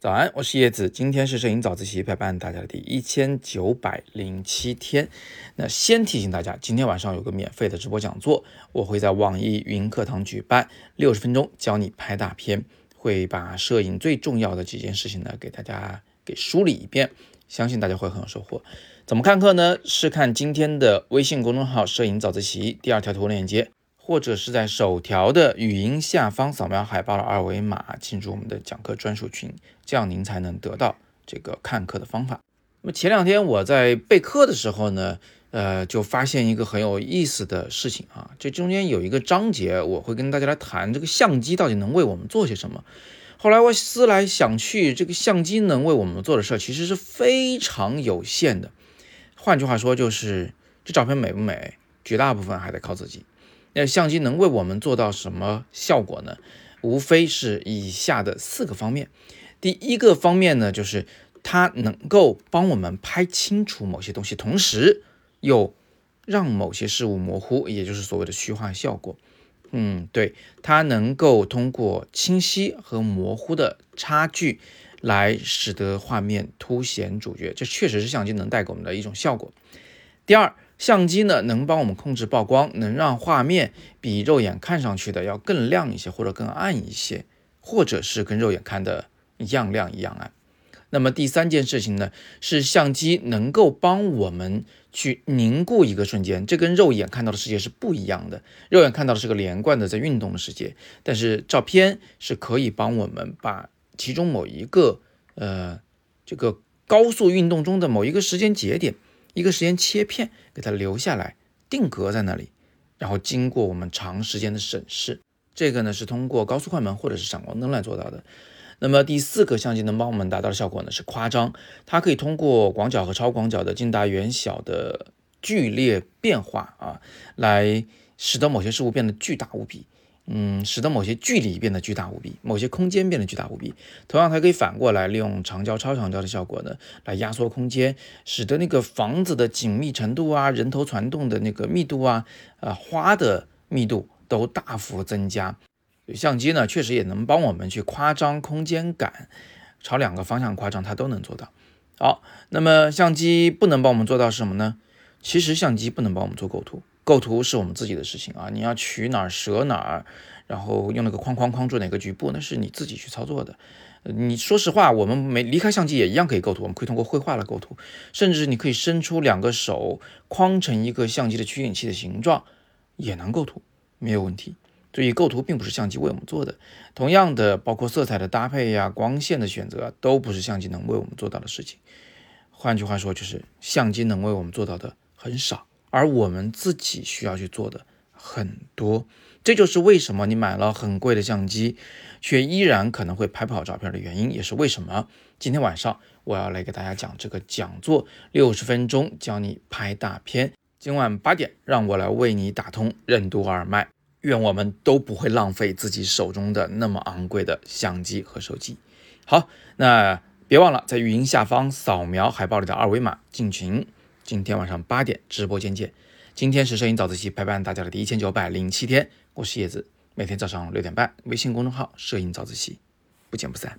早安，我是叶子，今天是摄影早自习陪伴大家的第一千九百零七天。那先提醒大家，今天晚上有个免费的直播讲座，我会在网易云课堂举办，六十分钟教你拍大片，会把摄影最重要的几件事情呢给大家给梳理一遍，相信大家会很有收获。怎么看课呢？是看今天的微信公众号“摄影早自习”第二条图文链接。或者是在首条的语音下方扫描海报的二维码，进入我们的讲课专属群，这样您才能得到这个看课的方法。那么前两天我在备课的时候呢，呃，就发现一个很有意思的事情啊，这中间有一个章节，我会跟大家来谈这个相机到底能为我们做些什么。后来我思来想去，这个相机能为我们做的事儿其实是非常有限的。换句话说，就是这照片美不美，绝大部分还得靠自己。那相机能为我们做到什么效果呢？无非是以下的四个方面。第一个方面呢，就是它能够帮我们拍清楚某些东西，同时又让某些事物模糊，也就是所谓的虚化效果。嗯，对，它能够通过清晰和模糊的差距来使得画面凸显主角，这确实是相机能带给我们的一种效果。第二。相机呢，能帮我们控制曝光，能让画面比肉眼看上去的要更亮一些，或者更暗一些，或者是跟肉眼看的一样亮一样暗。那么第三件事情呢，是相机能够帮我们去凝固一个瞬间，这跟肉眼看到的世界是不一样的。肉眼看到的是个连贯的在运动的世界，但是照片是可以帮我们把其中某一个呃这个高速运动中的某一个时间节点。一个时间切片给它留下来，定格在那里，然后经过我们长时间的审视，这个呢是通过高速快门或者是闪光灯来做到的。那么第四个相机能帮我们达到的效果呢是夸张，它可以通过广角和超广角的近大远小的剧烈变化啊，来使得某些事物变得巨大无比。嗯，使得某些距离变得巨大无比，某些空间变得巨大无比。同样，它可以反过来利用长焦、超长焦的效果呢，来压缩空间，使得那个房子的紧密程度啊、人头攒动的那个密度啊、呃花的密度都大幅增加。相机呢，确实也能帮我们去夸张空间感，朝两个方向夸张，它都能做到。好，那么相机不能帮我们做到什么呢？其实相机不能帮我们做构图。构图是我们自己的事情啊，你要取哪儿舍哪儿，然后用那个框框框住哪个局部，那是你自己去操作的。你说实话，我们没离开相机也一样可以构图，我们可以通过绘画来构图，甚至你可以伸出两个手框成一个相机的取景器的形状，也能构图，没有问题。所以构图并不是相机为我们做的。同样的，包括色彩的搭配呀、光线的选择啊，都不是相机能为我们做到的事情。换句话说，就是相机能为我们做到的很少。而我们自己需要去做的很多，这就是为什么你买了很贵的相机，却依然可能会拍不好照片的原因，也是为什么今天晚上我要来给大家讲这个讲座，六十分钟教你拍大片。今晚八点，让我来为你打通任督二脉。愿我们都不会浪费自己手中的那么昂贵的相机和手机。好，那别忘了在语音下方扫描海报里的二维码进群。今天晚上八点直播间见。今天是摄影早自习陪伴大家的第一千九百零七天，我是叶子，每天早上六点半，微信公众号“摄影早自习”，不见不散。